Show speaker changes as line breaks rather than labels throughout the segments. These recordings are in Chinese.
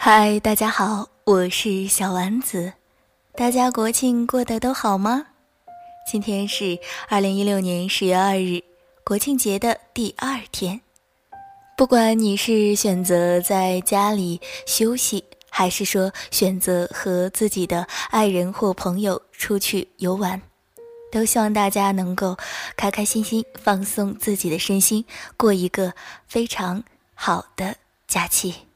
嗨，大家好，我是小丸子。大家国庆过得都好吗？今天是二零一六年十月二日，国庆节的第二天。不管你是选择在家里休息，还是说选择和自己的爱人或朋友出去游玩，都希望大家能够开开心心放松自己的身心，过一个非常好的假期。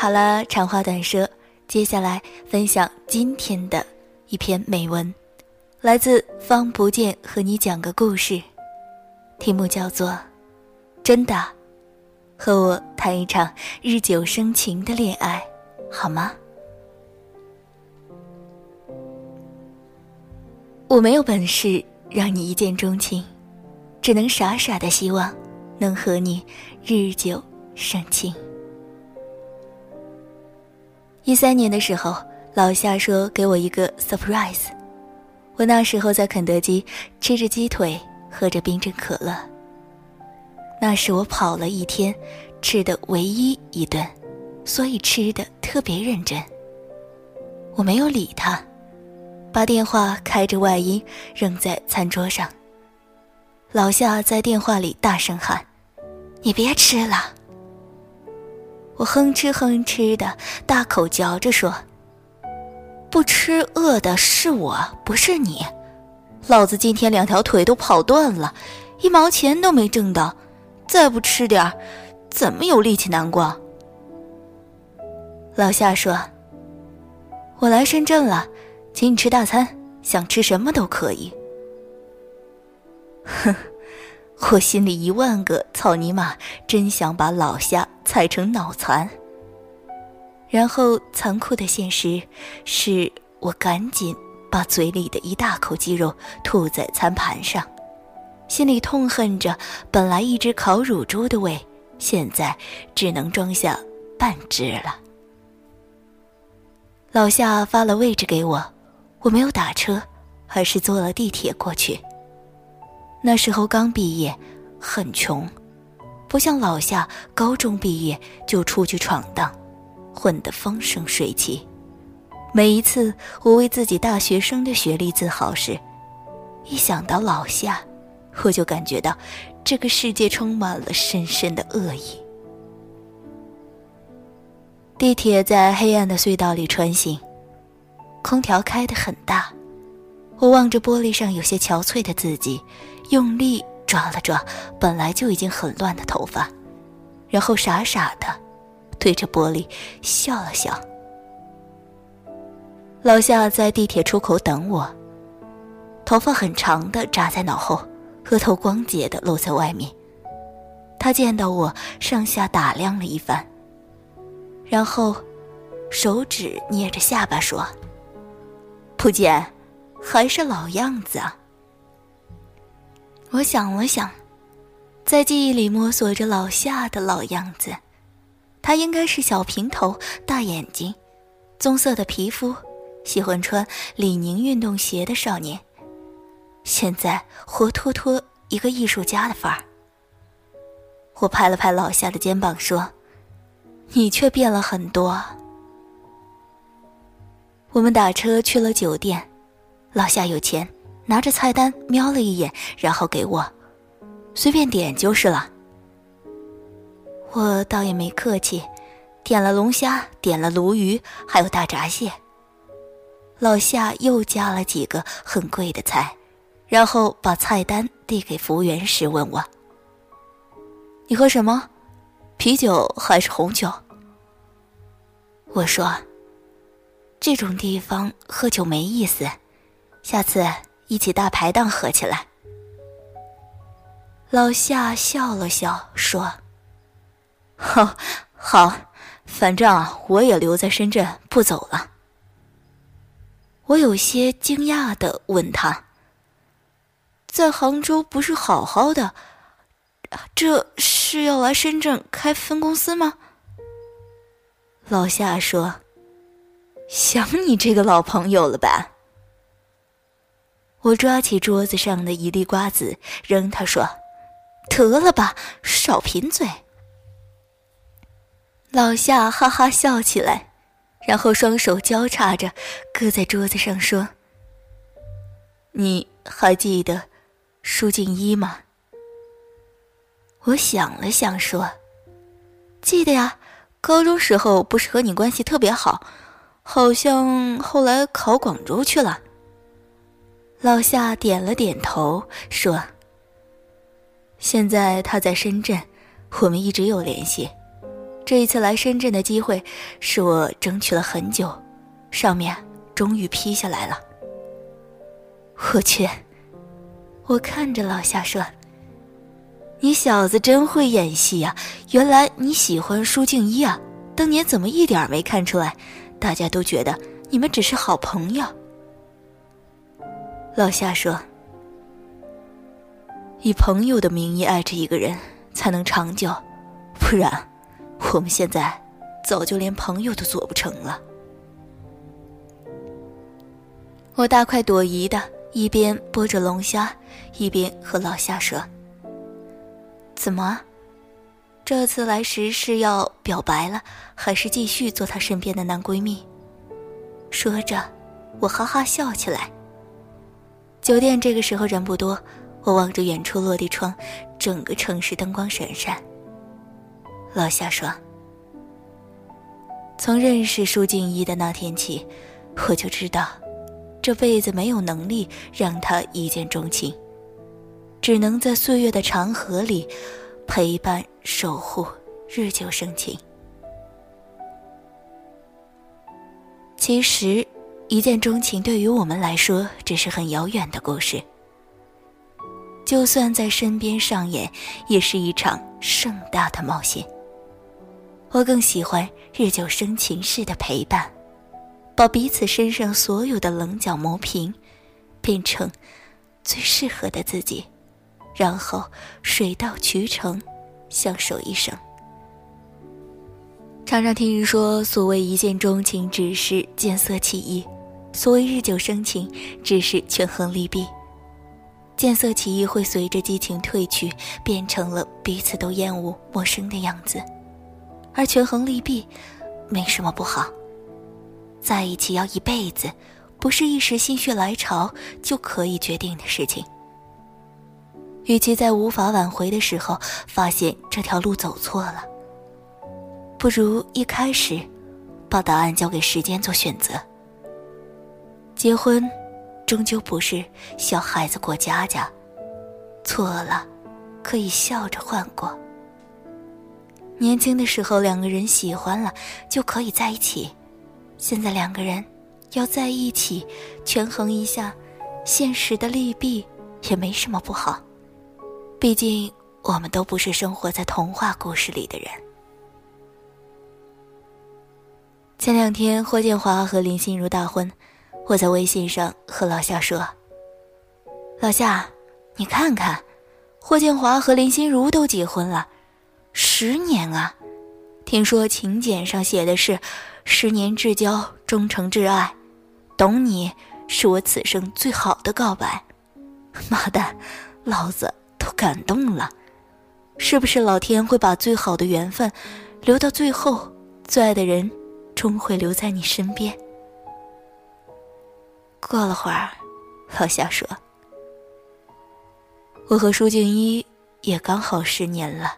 好了，长话短说，接下来分享今天的一篇美文，来自方不见和你讲个故事，题目叫做《真的》，和我谈一场日久生情的恋爱，好吗？我没有本事让你一见钟情，只能傻傻的希望能和你日久生情。一三年的时候，老夏说给我一个 surprise。我那时候在肯德基吃着鸡腿，喝着冰镇可乐。那是我跑了一天吃的唯一一顿，所以吃的特别认真。我没有理他，把电话开着外音扔在餐桌上。老夏在电话里大声喊：“你别吃了。”我哼哧哼哧的大口嚼着说：“不吃饿的是我，不是你。老子今天两条腿都跑断了，一毛钱都没挣到，再不吃点儿，怎么有力气难过？”老夏说：“我来深圳了，请你吃大餐，想吃什么都可以。”哼。我心里一万个草泥马，真想把老夏踩成脑残。然后残酷的现实是我赶紧把嘴里的一大口鸡肉吐在餐盘上，心里痛恨着本来一只烤乳猪的胃，现在只能装下半只了。老夏发了位置给我，我没有打车，而是坐了地铁过去。那时候刚毕业，很穷，不像老夏高中毕业就出去闯荡，混得风生水起。每一次我为自己大学生的学历自豪时，一想到老夏，我就感觉到这个世界充满了深深的恶意。地铁在黑暗的隧道里穿行，空调开得很大，我望着玻璃上有些憔悴的自己。用力抓了抓本来就已经很乱的头发，然后傻傻的对着玻璃笑了笑。老夏在地铁出口等我，头发很长的扎在脑后，额头光洁的露在外面。他见到我，上下打量了一番，然后手指捏着下巴说：“不见，还是老样子啊。”我想了想，在记忆里摸索着老夏的老样子，他应该是小平头、大眼睛、棕色的皮肤，喜欢穿李宁运动鞋的少年。现在活脱脱一个艺术家的范儿。我拍了拍老夏的肩膀说：“你却变了很多。”我们打车去了酒店，老夏有钱。拿着菜单瞄了一眼，然后给我，随便点就是了。我倒也没客气，点了龙虾，点了鲈鱼，还有大闸蟹。老夏又加了几个很贵的菜，然后把菜单递给服务员时问我：“你喝什么？啤酒还是红酒？”我说：“这种地方喝酒没意思，下次。”一起大排档喝起来。老夏笑了笑说：“好，好，反正我也留在深圳不走了。”我有些惊讶的问他：“在杭州不是好好的，这是要来深圳开分公司吗？”老夏说：“想你这个老朋友了吧？”我抓起桌子上的一粒瓜子，扔他说：“得了吧，少贫嘴。”老夏哈哈笑起来，然后双手交叉着搁在桌子上说：“你还记得舒静一吗？”我想了想说：“记得呀，高中时候不是和你关系特别好，好像后来考广州去了。”老夏点了点头说：“现在他在深圳，我们一直有联系。”这一次来深圳的机会，是我争取了很久，上面终于批下来了。我去，我看着老夏说：“你小子真会演戏呀！原来你喜欢舒静一啊？当年怎么一点没看出来？大家都觉得你们只是好朋友。”老夏说：“以朋友的名义爱着一个人，才能长久，不然。”我们现在早就连朋友都做不成了。我大快朵颐的一边剥着龙虾，一边和老夏说：“怎么，这次来时是要表白了，还是继续做他身边的男闺蜜？”说着，我哈哈笑起来。酒店这个时候人不多，我望着远处落地窗，整个城市灯光闪闪。老夏说：“从认识舒静一的那天起，我就知道，这辈子没有能力让他一见钟情，只能在岁月的长河里陪伴守护，日久生情。其实，一见钟情对于我们来说只是很遥远的故事，就算在身边上演，也是一场盛大的冒险。”我更喜欢日久生情式的陪伴，把彼此身上所有的棱角磨平，变成最适合的自己，然后水到渠成，相守一生。常常听人说，所谓一见钟情，只是见色起意；所谓日久生情，只是权衡利弊。见色起意会随着激情褪去，变成了彼此都厌恶、陌生的样子。而权衡利弊，没什么不好。在一起要一辈子，不是一时心血来潮就可以决定的事情。与其在无法挽回的时候发现这条路走错了，不如一开始把答案交给时间做选择。结婚，终究不是小孩子过家家，错了，可以笑着换过。年轻的时候，两个人喜欢了就可以在一起。现在两个人要在一起，权衡一下现实的利弊，也没什么不好。毕竟我们都不是生活在童话故事里的人。前两天霍建华和林心如大婚，我在微信上和老夏说：“老夏，你看看，霍建华和林心如都结婚了。”十年啊！听说请柬上写的是“十年至交，终成挚爱”，懂你是我此生最好的告白。妈蛋，老子都感动了！是不是老天会把最好的缘分留到最后？最爱的人终会留在你身边。过了会儿，老夏说：“我和舒静一也刚好十年了。”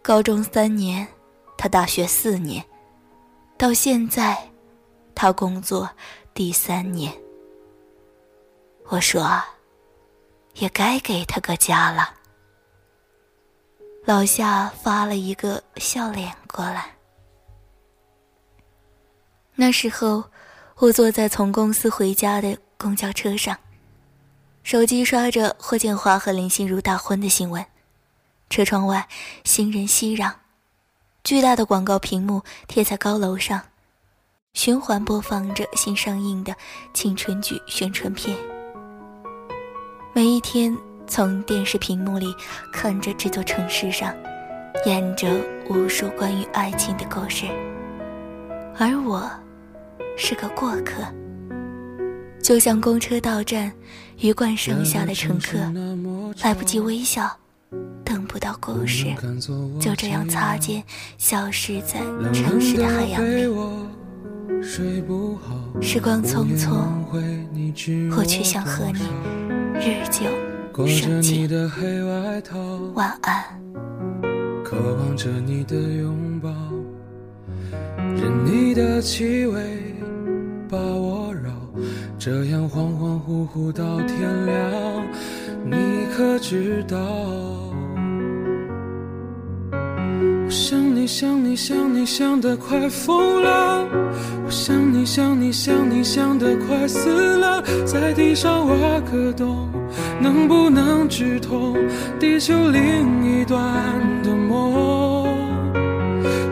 高中三年，他大学四年，到现在，他工作第三年。我说，也该给他个家了。老夏发了一个笑脸过来。那时候，我坐在从公司回家的公交车上，手机刷着霍建华和林心如大婚的新闻。车窗外，行人熙攘，巨大的广告屏幕贴在高楼上，循环播放着新上映的青春剧宣传片。每一天，从电视屏幕里看着这座城市上演着无数关于爱情的故事，而我是个过客，就像公车到站，鱼贯上下的乘客，来不及微笑。等不到故事，就这样擦肩消失在城市的海洋里。时光匆匆，我却想和你日久生情。晚安。
渴望着你的拥抱，任你的气味把我绕，这样恍恍惚惚到天亮，你可知道？我想你想你想你想得快疯了，我想你想你想你想得快死了，在地上挖个洞，能不能直通地球另一端的梦？